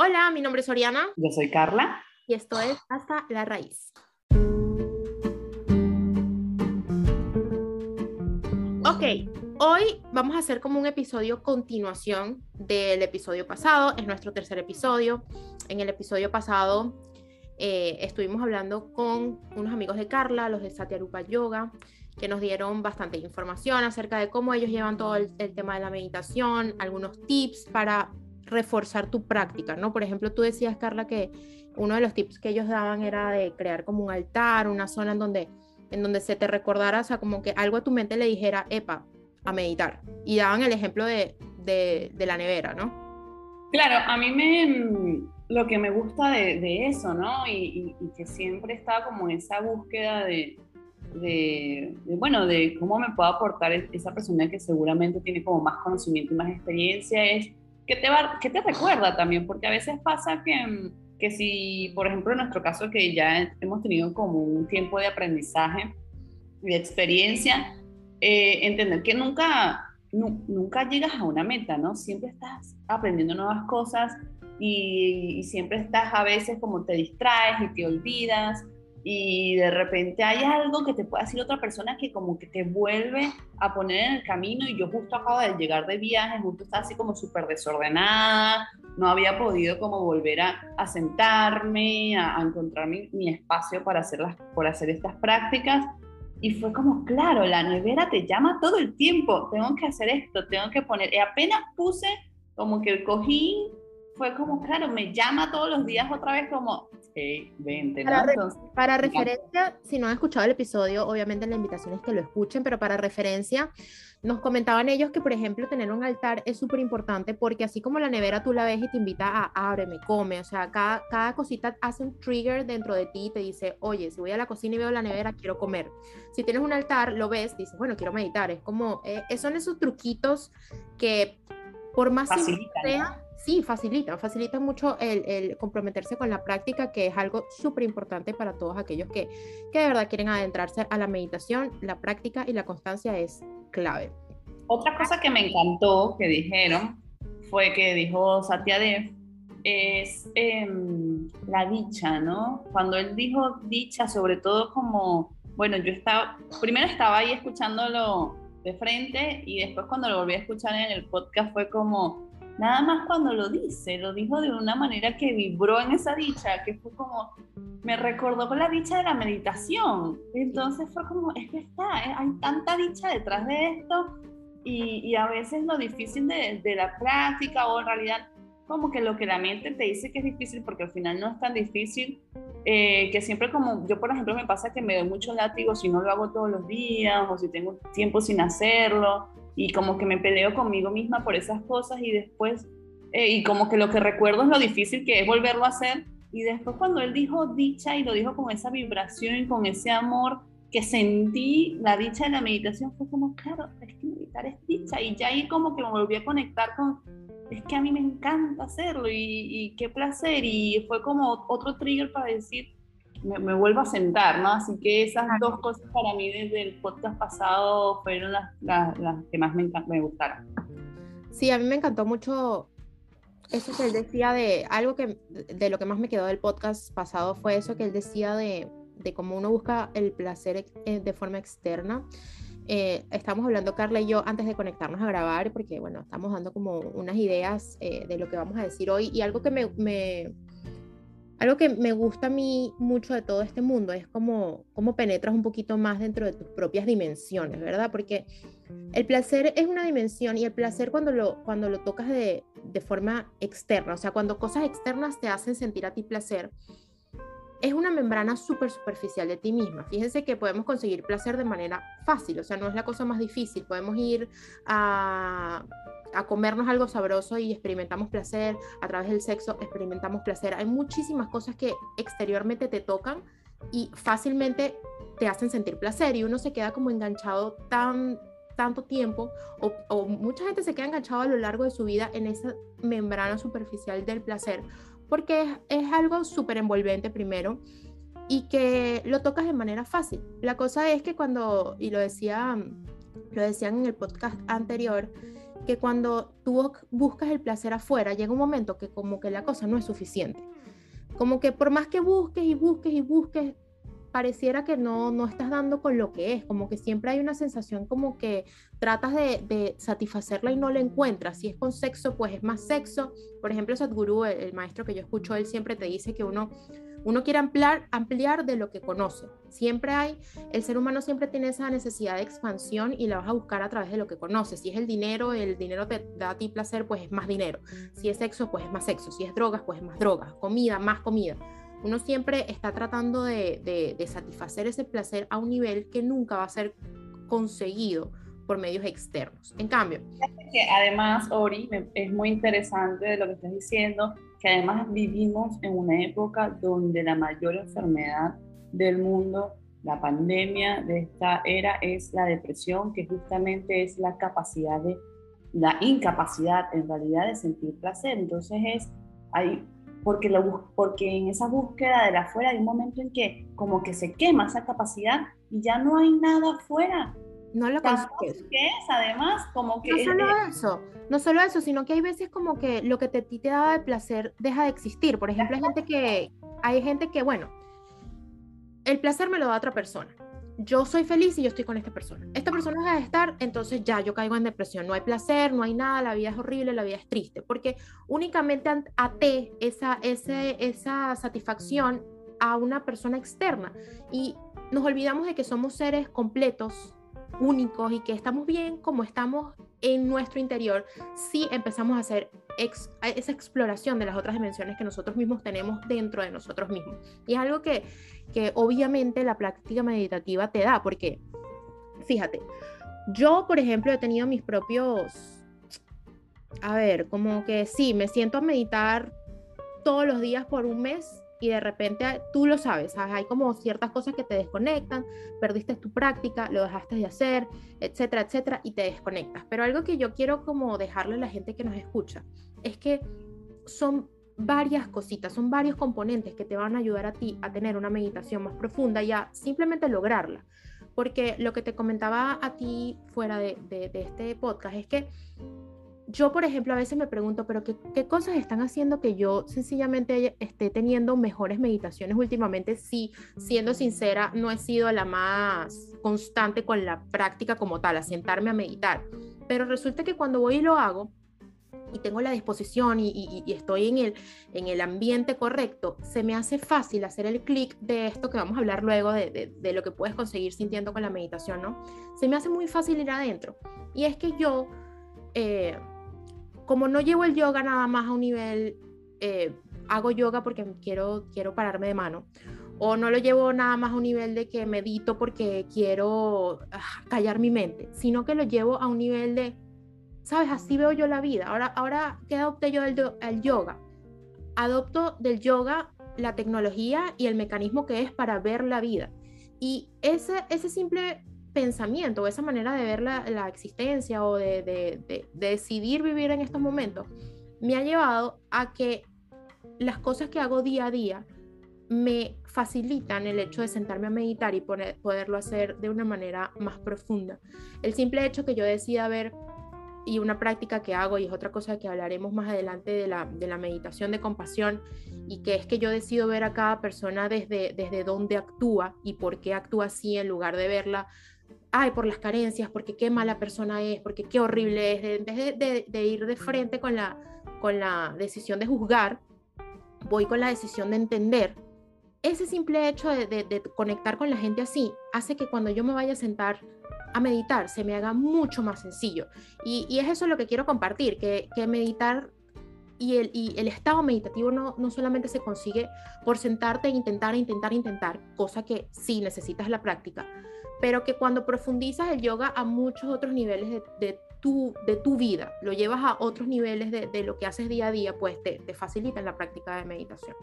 Hola, mi nombre es Oriana. Yo soy Carla. Y esto es Hasta la Raíz. Ok, hoy vamos a hacer como un episodio continuación del episodio pasado. Es nuestro tercer episodio. En el episodio pasado eh, estuvimos hablando con unos amigos de Carla, los de Satyarupa Yoga, que nos dieron bastante información acerca de cómo ellos llevan todo el tema de la meditación, algunos tips para reforzar tu práctica, ¿no? Por ejemplo, tú decías, Carla, que uno de los tips que ellos daban era de crear como un altar, una zona en donde, en donde se te recordara, o sea, como que algo a tu mente le dijera, epa, a meditar. Y daban el ejemplo de, de, la nevera, ¿no? Claro, a mí me, lo que me gusta de, eso, ¿no? Y, que siempre está como esa búsqueda de, de, bueno, de cómo me puedo aportar esa persona que seguramente tiene como más conocimiento y más experiencia, es ¿qué te, va, te recuerda también? Porque a veces pasa que, que si, por ejemplo, en nuestro caso que ya hemos tenido como un tiempo de aprendizaje y de experiencia, eh, entender que nunca, nunca llegas a una meta, ¿no? Siempre estás aprendiendo nuevas cosas y, y siempre estás a veces como te distraes y te olvidas y de repente hay algo que te puede decir otra persona que como que te vuelve a poner en el camino y yo justo acabo de llegar de viaje, justo estaba así como súper desordenada, no había podido como volver a, sentarme, a, encontrar mi, mi, espacio para hacer, las, por hacer estas prácticas. Y fue como, claro, la nevera te llama todo el tiempo, tengo que hacer esto, tengo que poner, y apenas puse como que el cojín fue como, claro, me llama todos los días otra vez como, hey, vente, ¿no? Para, para referencia, si no han escuchado el episodio, obviamente la invitación es que lo escuchen, pero para referencia, nos comentaban ellos que, por ejemplo, tener un altar es súper importante porque así como la nevera tú la ves y te invita a ábreme, come, o sea, cada, cada cosita hace un trigger dentro de ti y te dice, oye, si voy a la cocina y veo la nevera, quiero comer. Si tienes un altar, lo ves, dices, bueno, quiero meditar. Es como, eh, son esos truquitos que por más simple sea, sí, facilita, facilita mucho el, comprometerse con la práctica, que es algo súper importante para todos aquellos que, que de verdad quieren adentrarse a la meditación. La práctica y la constancia es clave. Otra cosa que me encantó que dijeron fue que dijo Satya Dev es em, la dicha, ¿no? Cuando él dijo dicha, sobre todo como, bueno, yo estaba, primero estaba ahí escuchándolo de frente y después cuando lo volví a escuchar en el podcast fue como, nada más cuando lo dice, lo dijo de una manera que vibró en esa dicha, que fue como, me recordó con la dicha de la meditación. Entonces fue como, es que está, ¿eh? hay tanta dicha detrás de esto y, y a veces lo difícil de, de, la práctica o en realidad como que lo que la mente te dice que es difícil porque al final no es tan difícil, eh, que siempre como, yo por ejemplo me pasa que me doy mucho látigo si no lo hago todos los días o si tengo tiempo sin hacerlo y como que me peleo conmigo misma por esas cosas y después, eh, y como que lo que recuerdo es lo difícil que es volverlo a hacer. Y después cuando él dijo dicha y lo dijo con esa vibración y con ese amor que sentí, la dicha de la meditación fue como, claro, es que meditar es dicha. Y ya ahí como que me volví a conectar con, es que a mí me encanta hacerlo y, y qué placer. Y fue como otro trigger para decir, me, vuelvo a sentar, ¿no? Así que esas dos cosas para mí desde el podcast pasado fueron las, las, que más me, me gustaron. Sí, a mí me encantó mucho eso que él decía de algo que de lo que más me quedó del podcast pasado fue eso que él decía de, de cómo uno busca el placer eh, de forma externa. Eh, estamos hablando Carla y yo antes de conectarnos a grabar porque bueno, estamos dando como unas ideas eh, de lo que vamos a decir hoy y algo que me, me algo que me gusta a mí mucho de todo este mundo es cómo, cómo penetras un poquito más dentro de tus propias dimensiones, ¿verdad? Porque el placer es una dimensión y el placer cuando lo, cuando lo tocas de, de forma externa, o sea, cuando cosas externas te hacen sentir a ti placer, es una membrana súper superficial de ti misma. Fíjense que podemos conseguir placer de manera fácil, o sea, no es la cosa más difícil. Podemos ir a a comernos algo sabroso y experimentamos placer, a través del sexo experimentamos placer. Hay muchísimas cosas que exteriormente te tocan y fácilmente te hacen sentir placer y uno se queda como enganchado tan tanto tiempo o, o mucha gente se queda enganchado a lo largo de su vida en esa membrana superficial del placer porque es, es algo súper envolvente primero y que lo tocas de manera fácil. La cosa es que cuando, y lo decía, lo decían en el podcast anterior, que cuando tú buscas el placer afuera, llega un momento que como que la cosa no es suficiente. Como que por más que busques y busques y busques, pareciera que no, no estás dando con lo que es, como que siempre hay una sensación como que tratas de, satisfacerla y no la encuentras. Si es con sexo, pues es más sexo. Por ejemplo, Sadhguru, el, el maestro que yo escucho, él siempre te dice que uno uno quiere ampliar, ampliar de lo que conoce. Siempre hay, el ser humano siempre tiene esa necesidad de expansión y la vas a buscar a través de lo que conoce. Si es el dinero, el dinero te da a ti placer, pues es más dinero. Si es sexo, pues es más sexo. Si es drogas, pues es más drogas. Comida, más comida. Uno siempre está tratando de, de satisfacer ese placer a un nivel que nunca va a ser conseguido por medios externos. En cambio, además, Ori, es muy interesante lo que estás diciendo, que además vivimos en una época donde la mayor enfermedad del mundo, la pandemia de esta era, es la depresión, que justamente es la capacidad de, la incapacidad en realidad de sentir placer. Entonces es ahí, porque, lo, porque en esa búsqueda de la afuera hay un momento en que como que se quema esa capacidad y ya no hay nada afuera no lo consigues. ¿Qué es? Además, como que... No solo eso, no solo eso, sino que hay veces como que lo que te, ti te daba de placer deja de existir. Por ejemplo, hay gente que, hay gente que, bueno, el placer me lo da otra persona. Yo soy feliz y yo estoy con esta persona. Esta persona deja de estar, entonces ya yo caigo en depresión. No hay placer, no hay nada, la vida es horrible, la vida es triste, porque únicamente até esa, ese, esa satisfacción a una persona externa y nos olvidamos de que somos seres completos únicos y que estamos bien como estamos en nuestro interior si empezamos a hacer esa exploración de las otras dimensiones que nosotros mismos tenemos dentro de nosotros mismos. Y es algo que, que obviamente la práctica meditativa te da, porque fíjate, yo por ejemplo he tenido mis propios, a ver, como que sí, me siento a meditar todos los días por un mes y de repente tú lo sabes, hay como ciertas cosas que te desconectan, perdiste tu práctica, lo dejaste de hacer, etcétera, etcétera, y te desconectas. Pero algo que yo quiero como dejarle a la gente que nos escucha es que son varias cositas, son varios componentes que te van a ayudar a ti a tener una meditación más profunda y a simplemente lograrla. Porque lo que te comentaba a ti fuera de, de este podcast es que yo, por ejemplo, a veces me pregunto, pero qué, cosas están haciendo que yo sencillamente esté teniendo mejores meditaciones últimamente? Sí, siendo sincera, no he sido la más constante con la práctica como tal, a sentarme a meditar. Pero resulta que cuando voy y lo hago, y tengo la disposición y, estoy en el, en el ambiente correcto, se me hace fácil hacer el clic de esto que vamos a hablar luego de, de, lo que puedes conseguir sintiendo con la meditación, ¿no? Se me hace muy fácil ir adentro. Y es que yo... Eh, como no llevo el yoga nada más a un nivel, eh, hago yoga porque quiero, quiero pararme de mano, o no lo llevo nada más a un nivel de que medito porque quiero ah, callar mi mente, sino que lo llevo a un nivel de, sabes, así veo yo la vida. Ahora, ahora ¿qué adopté yo del el yoga? Adopto del yoga la tecnología y el mecanismo que es para ver la vida. Y ese, ese simple pensamiento o esa manera de ver la, existencia o de, decidir vivir en estos momentos me ha llevado a que las cosas que hago día a día me facilitan el hecho de sentarme a meditar y poderlo hacer de una manera más profunda. El simple hecho que yo decida ver y una práctica que hago, y es otra cosa que hablaremos más adelante de la, de la meditación de compasión, y que es que yo decido ver a cada persona desde, desde dónde actúa y por qué actúa así en lugar de verla ay, por las carencias, porque qué mala persona es, porque qué horrible es, en vez de, ir de frente con la, con la decisión de juzgar, voy con la decisión de entender. Ese simple hecho de, conectar con la gente así hace que cuando yo me vaya a sentar a meditar se me haga mucho más sencillo. Y, es eso lo que quiero compartir, que, meditar y el, y el, estado meditativo no, no solamente se consigue por sentarte e intentar, intentar, intentar, cosa que sí necesitas la práctica, pero que cuando profundizas el yoga a muchos otros niveles de, tu, de tu vida, lo llevas a otros niveles de, lo que haces día a día, pues te, te facilita en la práctica de meditación.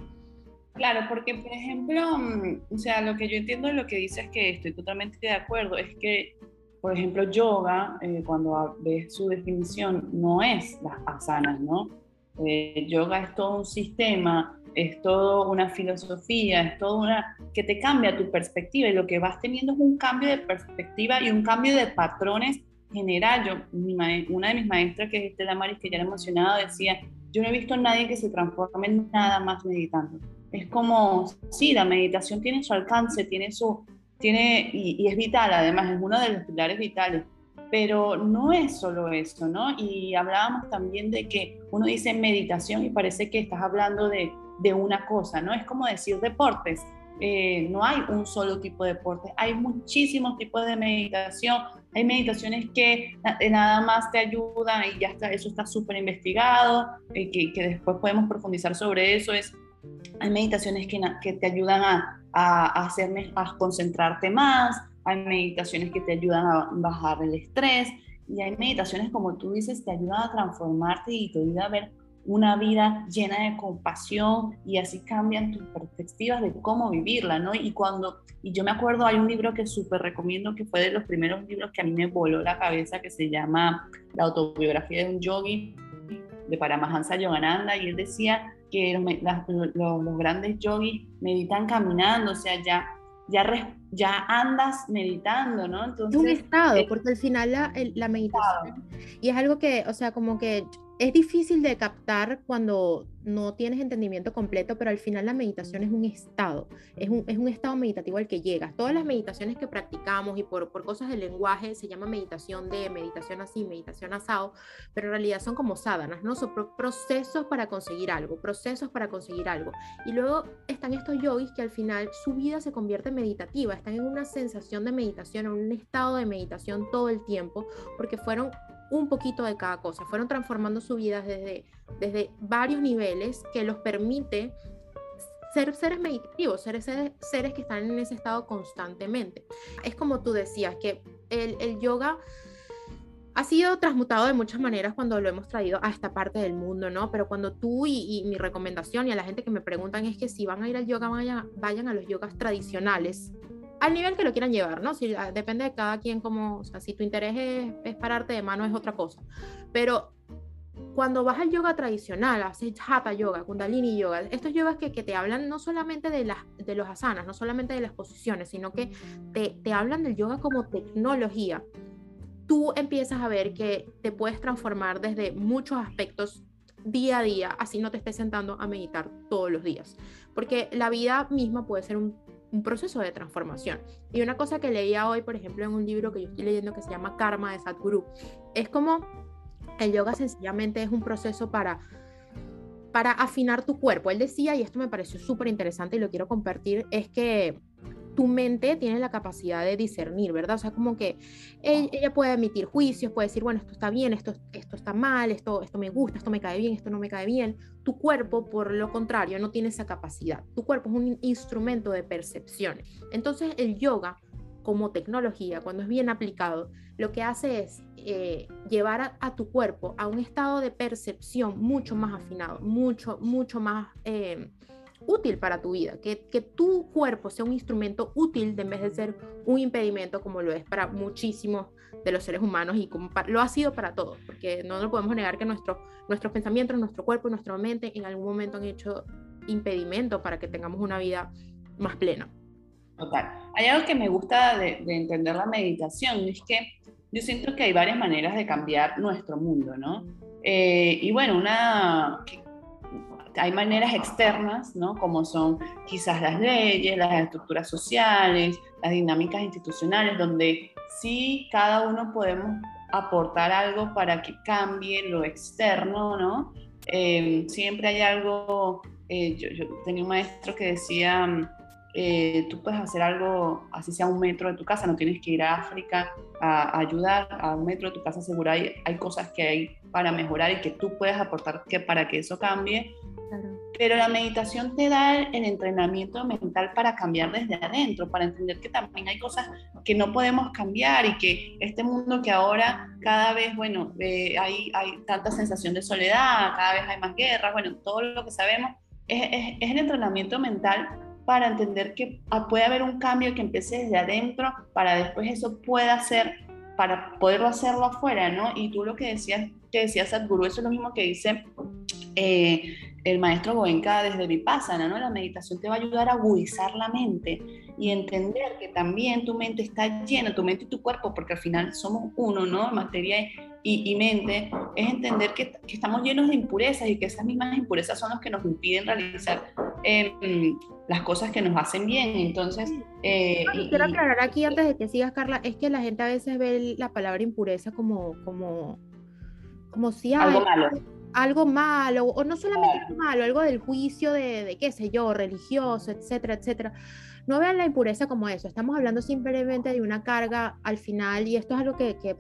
Claro, porque por ejemplo, mm, o sea, lo que yo entiendo de lo que dices que estoy totalmente de acuerdo es que, por ejemplo, yoga, eh, cuando ves su definición, no es las asanas, ¿no? Eh, yoga es todo un sistema es todo una filosofía, es todo una que te cambia tu perspectiva y lo que vas teniendo es un cambio de perspectiva y un cambio de patrones general, yo, una de mis maestras, que es Estela Maris, que ya le he mencionado, decía, yo no he visto a nadie que se transforme en nada más meditando. Es como, sí, la meditación tiene su alcance, tiene su, tiene, y es vital, además, es uno de los pilares vitales, pero no es solo eso, ¿no? Y hablábamos también de que uno dice meditación y parece que estás hablando de, de una cosa, ¿no? Es como decir deportes. Eh, no hay un solo tipo de deporte, hay muchísimos tipos de meditación. Hay meditaciones que nada más te ayudan y ya está, eso está súper investigado, que, que, después podemos profundizar sobre eso. Es, hay meditaciones que, que te ayudan a, a, hacerme, a concentrarte más, hay meditaciones que te ayudan a bajar el estrés y hay meditaciones, como tú dices, te ayudan a transformarte y te ayudan a ver una vida llena de compasión y así cambian tus perspectivas de cómo vivirla, ¿no? Y cuando, y yo me acuerdo, hay un libro que súper recomiendo, que fue de los primeros libros que a mí me voló la cabeza, que se llama La autobiografía de un yogi, de Paramahansa Yogananda, y él decía que los, los, grandes yogis meditan caminando, o sea, ya, ya, ya andas meditando, ¿no? Entonces, es un estado, eh, porque al final la, la meditación, y es algo que, o sea, como que es difícil de captar cuando no tienes entendimiento completo, pero al final la meditación es un estado, es un, es un estado meditativo al que llegas. Todas las meditaciones que practicamos y por, por cosas del lenguaje se llama meditación de, meditación así, meditación asado, pero en realidad son como sádanas, ¿no? Son procesos para conseguir algo, procesos para conseguir algo. Y luego están estos yogis que al final su vida se convierte en meditativa, están en una sensación de meditación, en un estado de meditación todo el tiempo, porque fueron un poquito de cada cosa. Fueron transformando su vida desde, desde varios niveles que los permite ser seres meditativos, ser seres, seres que están en ese estado constantemente. Es como tú decías, que el, yoga ha sido transmutado de muchas maneras cuando lo hemos traído a esta parte del mundo, ¿no? Pero cuando tú y, mi recomendación y a la gente que me preguntan es que si van a ir al yoga, vayan a los yogas tradicionales, al nivel que lo quieran llevar, ¿no? Si, ah, depende de cada quien como, o sea, si tu interés es, pararte de mano es otra cosa. Pero cuando vas al yoga tradicional, haces hatha yoga, kundalini yoga, estos yogas que, que te hablan no solamente de, las, de los asanas, no solamente de las posiciones, sino que te, te hablan del yoga como tecnología, tú empiezas a ver que te puedes transformar desde muchos aspectos día a día, así no te estés sentando a meditar todos los días. Porque la vida misma puede ser un un proceso de transformación. Y una cosa que leía hoy, por ejemplo, en un libro que yo estoy leyendo que se llama Karma de Sadhguru, es como el yoga sencillamente es un proceso para para afinar tu cuerpo. Él decía, y esto me pareció súper interesante y lo quiero compartir, es que tu mente tiene la capacidad de discernir, ¿verdad? O sea, como que ella puede emitir juicios, puede decir, bueno, esto está bien, esto, esto está mal, esto, esto me gusta, esto me cae bien, esto no me cae bien. Tu cuerpo, por lo contrario, no tiene esa capacidad. Tu cuerpo es un instrumento de percepción. Entonces, el yoga como tecnología, cuando es bien aplicado, lo que hace es eh, llevar a, tu cuerpo a un estado de percepción mucho más afinado, mucho, mucho más... Eh, útil para tu vida, que, que tu cuerpo sea un instrumento útil en vez de ser un impedimento como lo es para muchísimos de los seres humanos y como lo ha sido para todos, porque no nos podemos negar que nuestro, nuestros pensamientos, nuestro cuerpo nuestra mente en algún momento han hecho impedimento para que tengamos una vida más plena. Total. Hay algo que me gusta de, de entender la meditación, es que yo siento que hay varias maneras de cambiar nuestro mundo, ¿no? Eh, y bueno, una hay maneras externas, ¿no? Como son quizás las leyes, las estructuras sociales, las dinámicas institucionales, donde sí cada uno podemos aportar algo para que cambie lo externo, ¿no? Eh, siempre hay algo, eh, yo, tenía un maestro que decía, eh, tú puedes hacer algo, así sea un metro de tu casa, no tienes que ir a África a, ayudar, a un metro de tu casa seguro hay, hay cosas que hay para mejorar y que tú puedes aportar que, para que eso cambie pero la meditación te da el entrenamiento mental para cambiar desde adentro, para entender que también hay cosas que no podemos cambiar y que este mundo que ahora cada vez, bueno, eh, hay, hay tanta sensación de soledad, cada vez hay más guerras, bueno, todo lo que sabemos, es, es, es el entrenamiento mental para entender que ah, puede haber un cambio que empiece desde adentro para después eso pueda ser, para poderlo hacerlo afuera, ¿no? Y tú lo que decías, que decías Sadhguru, eso es lo mismo que dice eh, el maestro Goenka desde Vipassana, ¿no? La meditación te va a ayudar a agudizar la mente y entender que también tu mente está llena, tu mente y tu cuerpo, porque al final somos uno, ¿no? Materia y, y mente, es entender que, que, estamos llenos de impurezas y que esas mismas impurezas son las que nos impiden realizar eh, las cosas que nos hacen bien. Entonces, eh, quiero aclarar aquí antes de que sigas, Carla, es que la gente a veces ve la palabra impureza como, como, como si algo malo algo malo, o no solamente algo malo, algo del juicio de, de, qué sé yo, religioso, etcétera, etcétera. No vean la impureza como eso, estamos hablando simplemente de una carga al final, y esto es algo que, que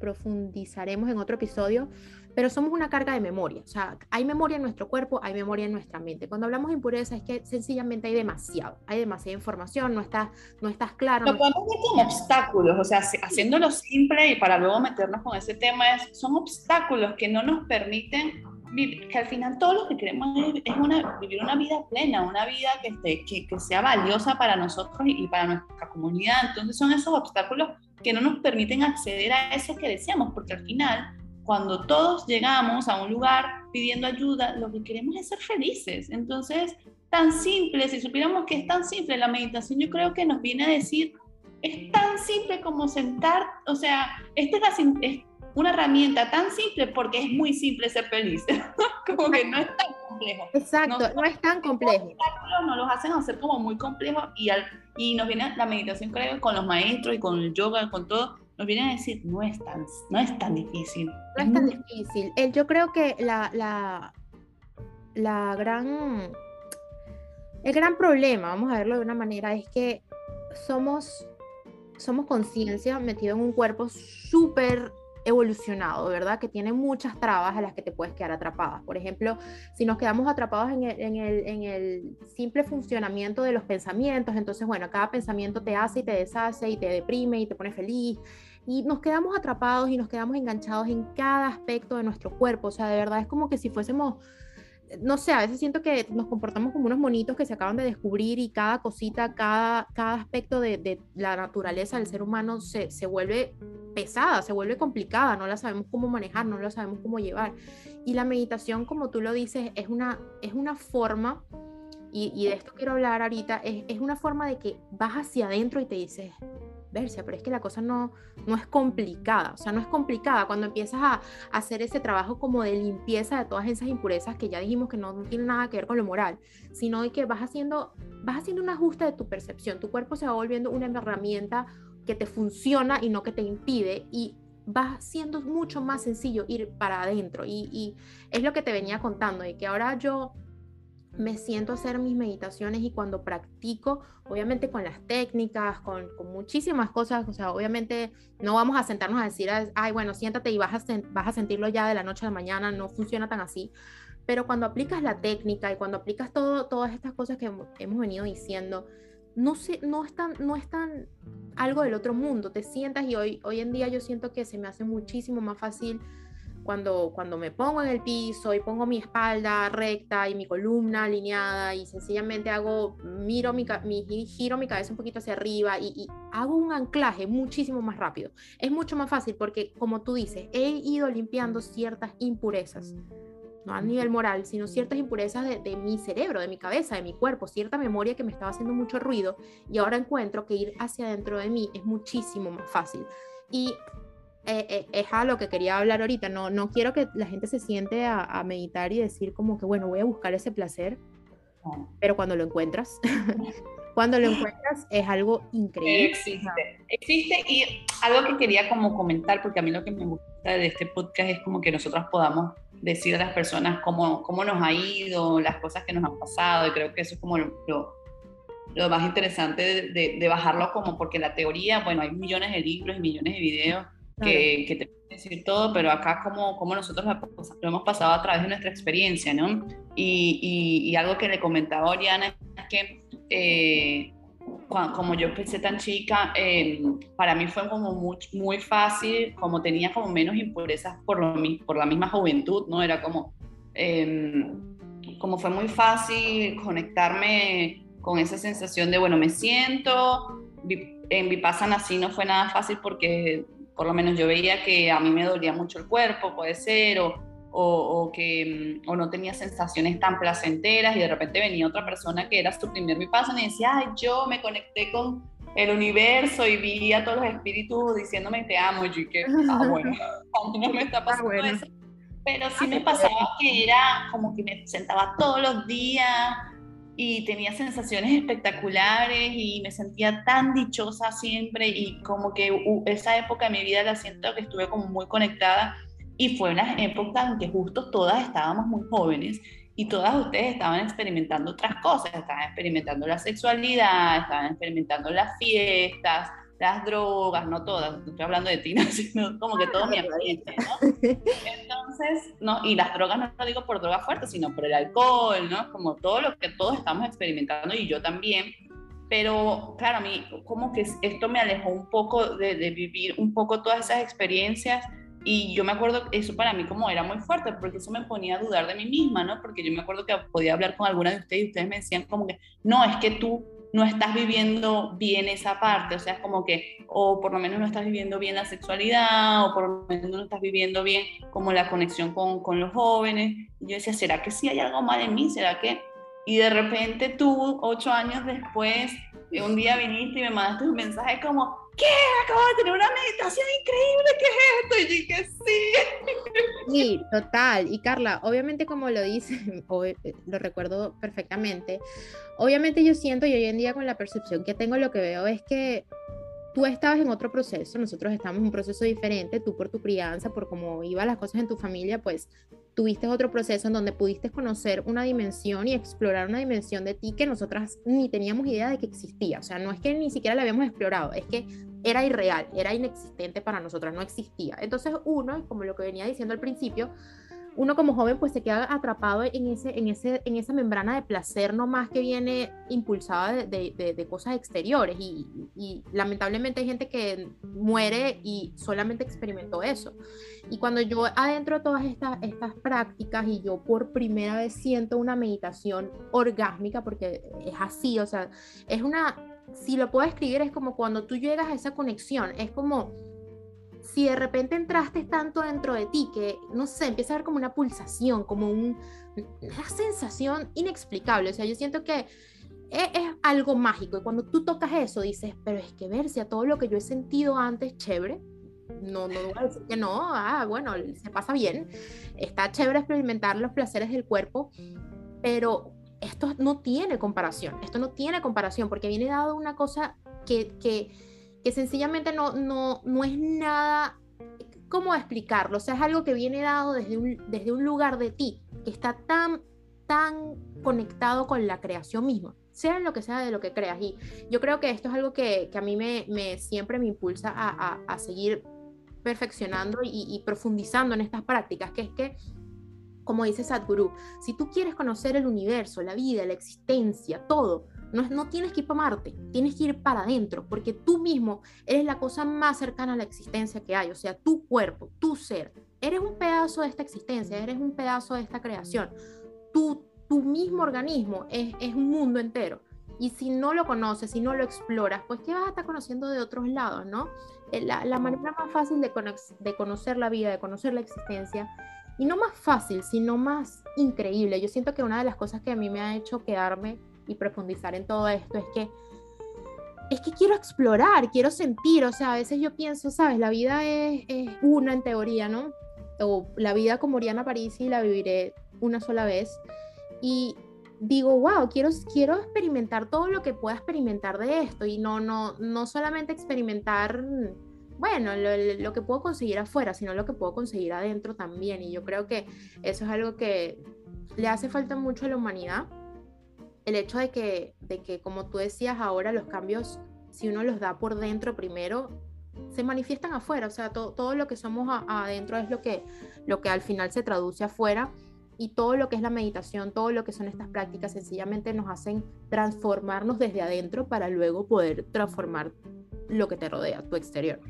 profundizaremos en otro episodio, pero somos una carga de memoria, o sea, hay memoria en nuestro cuerpo, hay memoria en nuestra mente. Cuando hablamos de impureza es que sencillamente hay demasiado, hay demasiada información, no estás, no estás claro. Lo podemos ver como obstáculos, o sea, haciéndolo simple y para luego meternos con ese tema, es, son obstáculos que no nos permiten que al final todo lo que queremos es, una, vivir una vida plena, una vida que, esté, que, que, sea valiosa para nosotros y, para nuestra comunidad. Entonces son esos obstáculos que no nos permiten acceder a eso que deseamos, porque al final, cuando todos llegamos a un lugar pidiendo ayuda, lo que queremos es ser felices. Entonces, tan simple, si supiéramos que es tan simple la meditación, yo creo que nos viene a decir, es tan simple como sentar, o sea, esta es la, una herramienta tan simple porque es muy simple ser feliz. como que no es tan complejo. Exacto, no, es tan complejo. Los no los hacen hacer como muy complejos y, al, y nos viene la meditación, creo, con los maestros y con el yoga, con todo, nos vienen a decir, no es tan, no es tan difícil. No es tan difícil. El, yo creo que la, la, la gran, el gran problema, vamos a verlo de una manera, es que somos, somos conciencia metido en un cuerpo súper evolucionado, ¿verdad? Que tiene muchas trabas a las que te puedes quedar atrapadas. Por ejemplo, si nos quedamos atrapados en el, en el, en el simple funcionamiento de los pensamientos, entonces, bueno, cada pensamiento te hace y te deshace y te deprime y te pone feliz. Y nos quedamos atrapados y nos quedamos enganchados en cada aspecto de nuestro cuerpo. O sea, de verdad es como que si fuésemos no sé, a veces siento que nos comportamos como unos monitos que se acaban de descubrir y cada cosita, cada, cada aspecto de, la naturaleza del ser humano se, se, vuelve pesada, se vuelve complicada, no la sabemos cómo manejar, no la sabemos cómo llevar. Y la meditación, como tú lo dices, es una, es una forma, y, y de esto quiero hablar ahorita, es, es una forma de que vas hacia adentro y te dices, pero es que la cosa no, no es complicada, o sea, no es complicada. Cuando empiezas a, hacer ese trabajo como de limpieza de todas esas impurezas que ya dijimos que no, no tienen nada que ver con lo moral, sino de que vas haciendo, vas haciendo un ajuste de tu percepción, tu cuerpo se va volviendo una herramienta que te funciona y no que te impide y va siendo mucho más sencillo ir para adentro. Y, y es lo que te venía contando y que ahora yo me siento a hacer mis meditaciones y cuando practico, obviamente con las técnicas, con, muchísimas cosas, o sea, obviamente no vamos a sentarnos a decir, ay, bueno, siéntate y vas a, vas a sentirlo ya de la noche a la mañana, no funciona tan así, pero cuando aplicas la técnica y cuando aplicas todo, todas estas cosas que hemos venido diciendo, no, sé, no, es tan, no es tan algo del otro mundo, te sientas y hoy, hoy en día yo siento que se me hace muchísimo más fácil cuando, cuando me pongo en el piso y pongo mi espalda recta y mi columna alineada y sencillamente hago, miro mi, mi giro mi cabeza un poquito hacia arriba y, y, hago un anclaje muchísimo más rápido. Es mucho más fácil porque, como tú dices, he ido limpiando ciertas impurezas, no a nivel moral, sino ciertas impurezas de, de mi cerebro, de mi cabeza, de mi cuerpo, cierta memoria que me estaba haciendo mucho ruido y ahora encuentro que ir hacia adentro de mí es muchísimo más fácil. Y eh, eh, es a lo que quería hablar ahorita. No, no quiero que la gente se siente a, meditar y decir como que, bueno, voy a buscar ese placer, pero cuando lo encuentras, cuando lo encuentras es algo increíble. Existe, existe y algo que quería como comentar, porque a mí lo que me gusta de este podcast es como que nosotros podamos decir a las personas cómo, cómo nos ha ido, las cosas que nos han pasado, y creo que eso es como lo, lo, más interesante de, de, bajarlo como, porque la teoría, bueno, hay millones de libros y millones de videos, que, que, te puede decir todo, pero acá como, como nosotros lo hemos pasado a través de nuestra experiencia, ¿no? Y, y, algo que le comentaba Oriana es que eh, como yo empecé tan chica, eh, para mí fue como muy, muy, fácil, como tenía como menos impurezas por, lo, por la misma juventud, ¿no? Era como, em, como fue muy fácil conectarme con esa sensación de, bueno, me siento, en Vipassana sí no fue nada fácil porque por lo menos yo veía que a mí me dolía mucho el cuerpo, puede ser, o, o, que mm, o no tenía sensaciones tan placenteras y de repente venía otra persona que era su primer vipassana y decía, ay, yo me conecté con el universo y vi a todos los espíritus diciéndome te amo, y que, ah, bueno, no me está ah, pasando eso. Pero sí me pasaba que era como que me sentaba todos los días y tenía sensaciones espectaculares y me sentía tan dichosa siempre y como que esa época de mi vida la siento que estuve como muy conectada y fue una época en que justo todas estábamos muy jóvenes y todas ustedes estaban experimentando otras cosas, estaban experimentando la sexualidad, estaban experimentando las fiestas, las drogas, no todas, no estoy hablando de ti, sino como que todo mi ambiente, ¿no? Entonces, no, y las drogas no lo digo por drogas fuertes, sino por el alcohol, ¿no? Como todo lo que todos estamos experimentando y yo también. Pero claro, a mí como que esto me alejó un poco de, de vivir un poco todas esas experiencias y yo me acuerdo, eso para mí como era muy fuerte, porque eso me ponía a dudar de mí misma, ¿no? Porque yo me acuerdo que podía hablar con alguna de ustedes y ustedes me decían como que, no, es que tú no estás viviendo bien esa parte, o sea, como que, o por lo menos no estás viviendo bien la sexualidad, o por lo menos no estás viviendo bien como la conexión con, con los jóvenes. Y yo decía, ¿será que sí hay algo mal en mí? ¿Será que y de repente tú, ocho años después, un día viniste y me mandaste un mensaje como, ¿qué? Acabo de tener una meditación increíble, ¿qué es esto? Y dije, sí. Total. Y Carla, obviamente como lo dice, eh, lo recuerdo perfectamente, obviamente yo siento y hoy en día con la percepción que tengo, lo que veo es que tú estabas en otro proceso, nosotros estamos en un proceso diferente, tú por tu crianza, por cómo iban las cosas en tu familia, pues tuviste otro proceso en donde pudiste conocer una dimensión y explorar una dimensión de ti que nosotras ni teníamos idea de que existía. O sea, no es que ni siquiera la habíamos explorado, es que era irreal, era inexistente para nosotras, no existía. Entonces uno, como lo que venía diciendo al principio, uno como joven pues se queda atrapado en, ese, en, ese, en esa membrana de placer no más que viene impulsada de, de, cosas exteriores y, y, lamentablemente hay gente que muere y solamente experimentó eso. Y cuando yo adentro todas estas, estas prácticas y yo por primera vez siento una meditación orgásmica, porque es así, o sea, es una, si lo puedo escribir, es como cuando tú llegas a esa conexión, es como si de repente entraste tanto dentro de ti que, no sé, empieza a haber como una pulsación, como una sensación inexplicable. O sea, yo siento que es, es, algo mágico y cuando tú tocas eso dices, pero es que ver si a todo lo que yo he sentido antes, chévere. No, no voy que no, ah, bueno, se pasa bien. Está chévere experimentar los placeres del cuerpo, pero esto no tiene comparación. Esto no tiene comparación porque viene dado una cosa que, que que sencillamente no, no, no es nada, ¿cómo explicarlo? O sea, es algo que viene dado desde un, desde un lugar de ti, que está tan, tan conectado con la creación misma, sea lo que sea de lo que creas. Y yo creo que esto es algo que, que a mí me, me, siempre me impulsa a, a, a seguir perfeccionando y, y, profundizando en estas prácticas, que es que, como dice Sadhguru, si tú quieres conocer el universo, la vida, la existencia, todo, no, tienes que ir para Marte, tienes que ir para adentro, porque tú mismo eres la cosa más cercana a la existencia que hay, o sea, tu cuerpo, tu ser. Eres un pedazo de esta existencia, eres un pedazo de esta creación. Tu, tu mismo organismo es, es un mundo entero. Y si no lo conoces, si no lo exploras, pues ¿qué vas a estar conociendo de otros lados, no? Eh, la, la manera más fácil de, de conocer la vida, de conocer la existencia, y no más fácil, sino más increíble. Yo siento que una de las cosas que a mí me ha hecho quedarme y profundizar en todo esto es que es que quiero explorar, quiero sentir, o sea, a veces yo pienso, sabes, la vida es, es una en teoría, ¿no? O la vida como Oriana París y la viviré una sola vez. Y digo, wow, quiero, quiero experimentar todo lo que pueda experimentar de esto y no, no, no solamente experimentar, bueno, lo, que puedo conseguir afuera, sino lo que puedo conseguir adentro también. Y yo creo que eso es algo que le hace falta mucho a la humanidad el hecho de que, de que, como tú decías ahora, los cambios, si uno los da por dentro primero, se manifiestan afuera, o sea, todo lo que somos adentro es lo que, lo que al final se traduce afuera y todo lo que es la meditación, todo lo que son estas prácticas, sencillamente nos hacen transformarnos desde adentro para luego poder transformar lo que te rodea, tu exterior.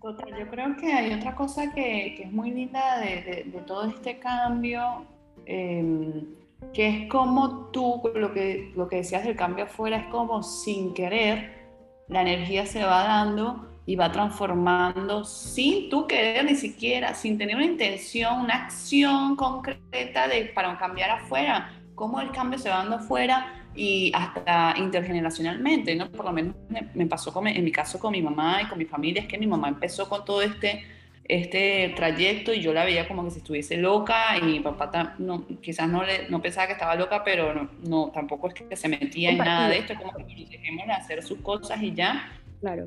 Total, yo creo que hay otra cosa que, que es muy linda de, de, todo este cambio. Eh, que es como tú, lo que, lo que decías del cambio afuera, es como sin querer, la energía se va dando y va transformando sin tú querer ni siquiera, sin tener una intención, una acción concreta de, para cambiar afuera, cómo el cambio se va dando afuera y hasta intergeneracionalmente, ¿no? Por lo menos me, pasó con, en mi caso con mi mamá y con mi familia, es que mi mamá empezó con todo este, este trayecto y yo la veía como que si estuviese loca y mi papá no, quizás no, le, no pensaba que estaba loca, pero no, no tampoco es que se metía en nada de esto, es como que dejemos de hacer sus cosas y ya. Claro.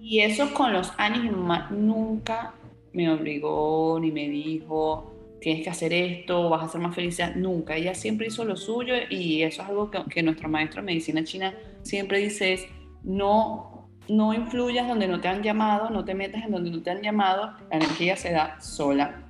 Y eso con los años mi mamá nunca me obligó ni me dijo, tienes que hacer esto, vas a ser más feliz. Nunca, ella siempre hizo lo suyo y eso es algo que, nuestro maestro de medicina china siempre dice es, no, no influyas donde no te han llamado, no te metas en donde no te han llamado, la energía se da sola.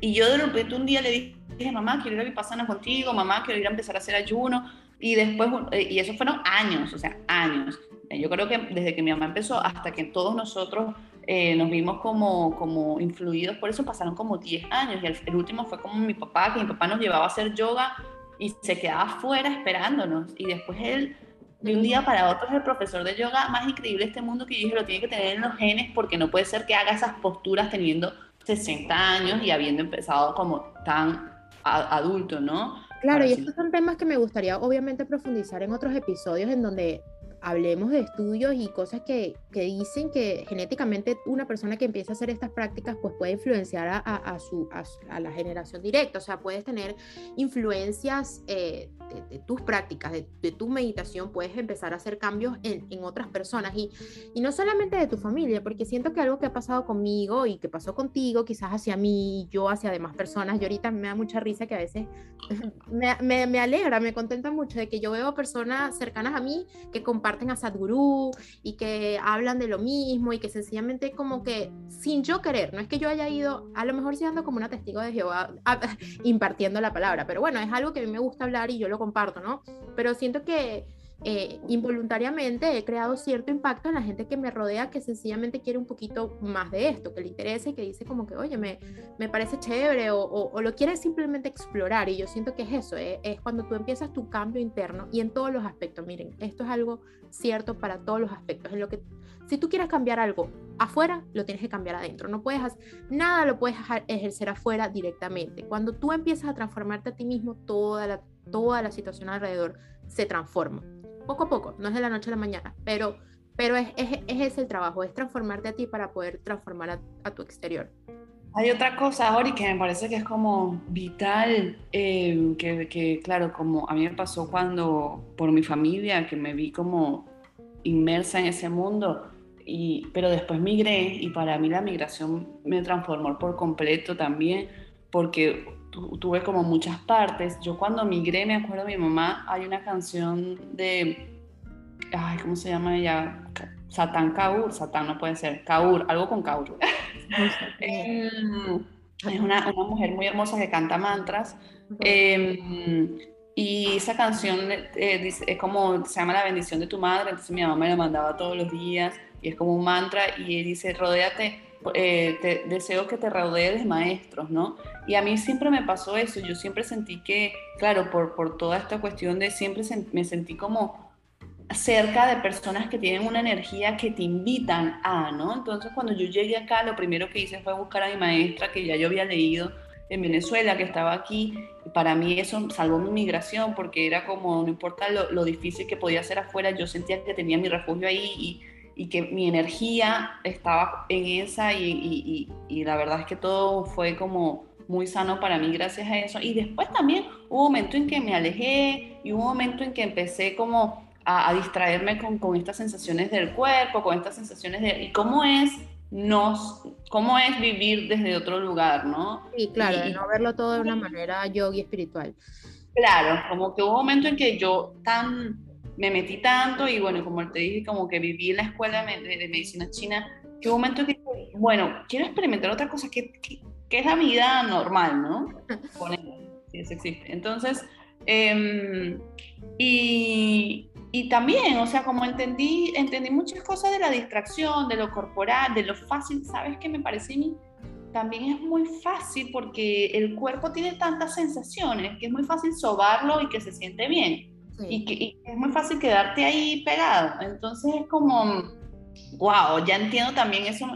Y yo de repente un día le dije, mamá, quiero ir a Vipassana contigo, mamá, quiero ir a empezar a hacer ayuno. Y después, eh, y eso fueron años, o sea, años. Yo creo que desde que mi mamá empezó hasta que todos nosotros eh, nos vimos como, como influidos por eso, pasaron como 10 años y el, último fue como mi papá, que mi papá nos llevaba a hacer yoga y se quedaba afuera esperándonos y después él de un día para otro es el profesor de yoga más increíble de este mundo que yo dije lo tiene que tener en los genes porque no puede ser que haga esas posturas teniendo 60 años y habiendo empezado como tan adulto, ¿no? Claro, y estos son temas que me gustaría obviamente profundizar en otros episodios en donde hablemos de estudios y cosas que, que, dicen que genéticamente una persona que empieza a hacer estas prácticas pues puede influenciar a, a, su, a, la generación directa, o sea, puedes tener influencias eh, de, tus prácticas, de, de, tu meditación, puedes empezar a hacer cambios en, en otras personas y, y, no solamente de tu familia, porque siento que algo que ha pasado conmigo y que pasó contigo, quizás hacia mí, yo hacia demás personas, yo ahorita me da mucha risa que a veces me, me, me alegra, me contenta mucho de que yo veo personas cercanas a mí que comparten a Sadhguru y que hablan de lo mismo y que sencillamente como que sin yo querer, no es que yo haya ido, a lo mejor siendo como una testigo de Jehová impartiendo la palabra, pero bueno, es algo que a mí me gusta hablar y yo lo comparto, ¿no? Pero siento que eh, involuntariamente he creado cierto impacto en la gente que me rodea que sencillamente quiere un poquito más de esto, que le interesa y que dice como que, oye, me, me parece chévere o, lo quiere simplemente explorar. Y yo siento que es eso, eh, es cuando tú empiezas tu cambio interno y en todos los aspectos. Miren, esto es algo cierto para todos los aspectos. En lo que, si tú quieres cambiar algo afuera, lo tienes que cambiar adentro. No puedes nada lo puedes ejercer afuera directamente. Cuando tú empiezas a transformarte a ti mismo, toda la, toda la situación alrededor se transforma poco a poco, no es de la noche a la mañana, pero, pero es, es, ese el trabajo, es transformarte a ti para poder transformar a, tu exterior. Hay otra cosa, Ori, que me parece que es como vital, eh, que, que, claro, como a mí me pasó cuando, por mi familia, que me vi como inmersa en ese mundo, y, pero después migré y para mí la migración me transformó por completo también, porque tuve como muchas partes. Yo cuando migré, me acuerdo mi mamá, hay una canción de, ay, ¿cómo se llama ella? Satán Kaur, Satán no puede ser, Kaur, algo con Kaur. Em, es una, una, mujer muy hermosa que canta mantras. Em, y esa canción eh, es como, se llama La bendición de tu madre, entonces mi mamá me la mandaba todos los días y es como un mantra y dice, rodéate eh, deseo que te rodees de maestros, ¿no? Y a mí siempre me pasó eso, yo siempre sentí que, claro, por, por toda esta cuestión de siempre me sentí como cerca de personas que tienen una energía que te invitan a, ¿no? Entonces cuando yo llegué acá, lo primero que hice fue buscar a mi maestra que ya yo había leído en Venezuela, que estaba aquí. Para mí eso salvó mi migración porque era como, no importa lo, lo difícil que podía ser afuera, yo sentía que tenía mi refugio ahí y y que mi energía estaba en esa y, la verdad es que todo fue como muy sano para mí gracias a eso. Y después también hubo un momento en que me alejé y hubo un momento en que empecé como a, distraerme con, con, estas sensaciones del cuerpo, con estas sensaciones de... ¿Y cómo es? Nos, cómo es vivir desde otro lugar, ¿no? Sí, claro, y, no verlo todo de una manera yogi espiritual. Claro, como que hubo un momento en que yo tan me metí tanto y bueno, como te dije, como que viví en la escuela de, medicina china, que un momento que, bueno, quiero experimentar otra cosa que, que, es la vida normal, ¿no? si eso existe. Entonces, em, y, y, también, o sea, como entendí, entendí muchas cosas de la distracción, de lo corporal, de lo fácil, ¿sabes qué me parece a mí? También es muy fácil porque el cuerpo tiene tantas sensaciones que es muy fácil sobarlo y que se siente bien. Y, que, es muy fácil quedarte ahí pegado. Entonces es como, wow, ya entiendo también eso,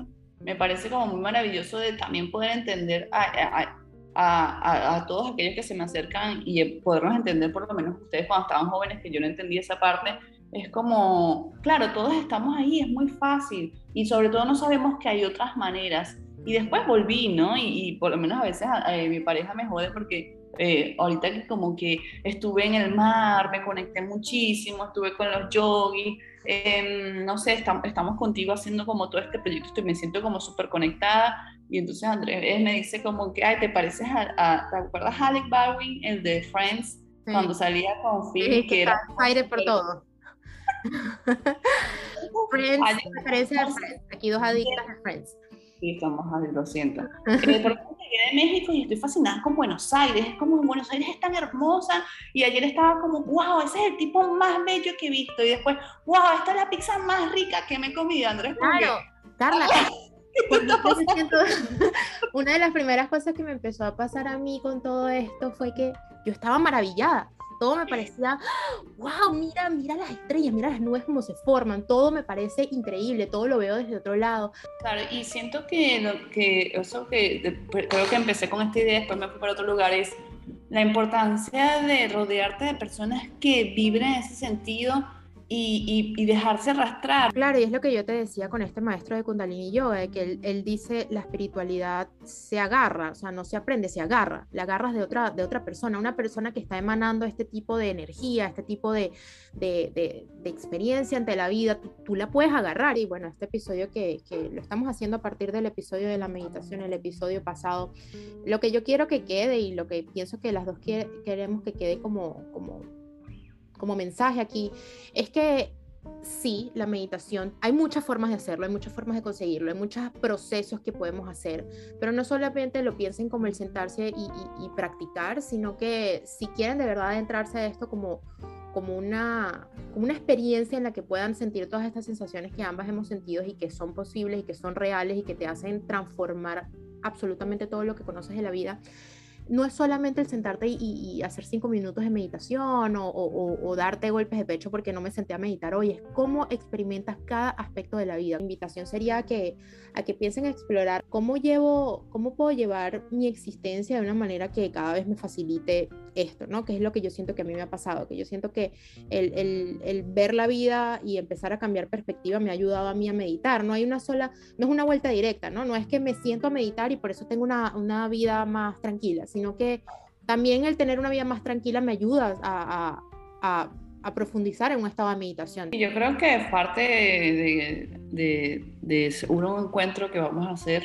me parece como muy maravilloso de también poder entender a, a, a, todos aquellos que se me acercan y poderlos entender, por lo menos ustedes cuando estaban jóvenes, que yo no entendí esa parte, es como, claro, todos estamos ahí, es muy fácil y sobre todo no sabemos que hay otras maneras. Y después volví, ¿no? Y, por lo menos a veces eh, mi pareja me jode porque eh, ahorita que como que estuve en el mar, me conecté muchísimo, estuve con los yogis, em, no sé, estamos contigo haciendo como todo este proyecto y me siento como súper conectada. Y entonces Andrés me dice como que, ay, ¿te pareces a, ¿te acuerdas a Alec Baldwin, el de Friends, cuando salía con Phil? que, era aire por todo. Friends, Friends. Aquí dos adictas a Friends. Sí, ahí, lo siento. eh, por ejemplo, llegué de México y estoy fascinada con Buenos Aires. Es como Buenos Aires es tan hermosa. Y ayer estaba como, wow, ese es el tipo más bello que he visto. Y después, wow, esta es la pizza más rica que me he comido, Andrés. Claro, Carla. una de las primeras cosas que me empezó a pasar a mí con todo esto fue que yo estaba maravillada todo me parecía, wow, mira, mira las estrellas, mira las nubes cómo se forman, todo me parece increíble, todo lo veo desde otro lado. Claro, y siento que, lo, que eso que creo que empecé con esta idea, después me fui para otro lugar, es la importancia de rodearte de personas que vibren en ese sentido y, dejarse arrastrar. Claro, y es lo que yo te decía con este maestro de Kundalini Yoga, que él, dice la espiritualidad se agarra, o sea, no se aprende, se agarra, la agarras de otra, de otra persona, una persona que está emanando este tipo de energía, este tipo de, de, experiencia ante la vida, tú, la puedes agarrar. Y bueno, este episodio que, que, lo estamos haciendo a partir del episodio de la meditación, el episodio pasado, lo que yo quiero que quede y lo que pienso que las dos queremos que quede como, como como mensaje aquí es que sí, la meditación, hay muchas formas de hacerlo, hay muchas formas de conseguirlo, hay muchos procesos que podemos hacer, pero no solamente lo piensen como el sentarse y, practicar, sino que si quieren de verdad adentrarse a esto como, como, una, como una experiencia en la que puedan sentir todas estas sensaciones que ambas hemos sentido y que son posibles y que son reales y que te hacen transformar absolutamente todo lo que conoces de la vida, no es solamente el sentarte y, hacer cinco minutos de meditación o, darte golpes de pecho porque no me senté a meditar hoy, es cómo experimentas cada aspecto de la vida. Mi invitación sería a que, a que piensen explorar cómo llevo, cómo puedo llevar mi existencia de una manera que cada vez me facilite esto, ¿no? Que es lo que yo siento que a mí me ha pasado, que yo siento que el, el ver la vida y empezar a cambiar perspectiva me ha ayudado a mí a meditar. No hay una sola, no es una vuelta directa, ¿no? No es que me siento a meditar y por eso tengo una, una vida más tranquila sino que también el tener una vida más tranquila me ayuda a, a, a, profundizar en un estado de meditación. Yo creo que parte de, de, de, un encuentro que vamos a hacer,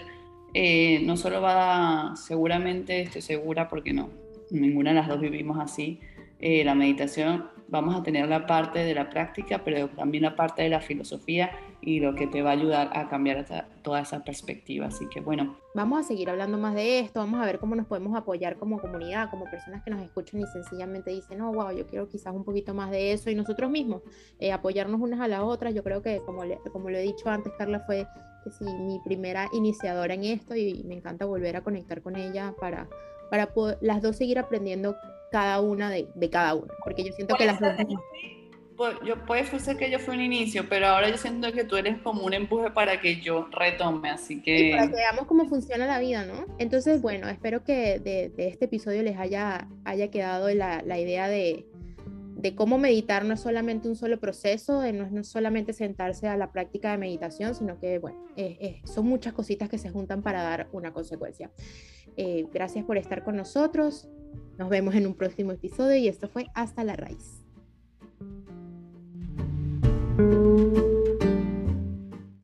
eh, no solo va a, seguramente, estoy segura porque no, ninguna de las dos vivimos así, eh, la meditación, vamos a tener la parte de la práctica, pero también la parte de la filosofía y lo que te va a ayudar a cambiar toda esa perspectiva. Así que bueno. Vamos a seguir hablando más de esto, vamos a ver cómo nos podemos apoyar como comunidad, como personas que nos escuchan y sencillamente dicen, no, wow, yo quiero quizás un poquito más de eso y nosotros mismos, eh, apoyarnos unas a las otras. Yo creo que, como, como lo he dicho antes, Carla fue que sí, mi primera iniciadora en esto y me encanta volver a conectar con ella para, para las dos seguir aprendiendo cada una de, de cada una, porque yo siento que las dos... Yo puede ser que yo fui un inicio, pero ahora yo siento que tú eres como un empuje para que yo retome, así que... para que veamos cómo funciona la vida, ¿no? Entonces, bueno, espero que de, de este episodio les haya, haya quedado la, la idea de, de cómo meditar no es solamente un solo proceso, no es solamente sentarse a la práctica de meditación, sino que, bueno, son muchas cositas que se juntan para dar una consecuencia. Eh, gracias por estar con nosotros. Nos vemos en un próximo episodio y esto fue Hasta la Raíz.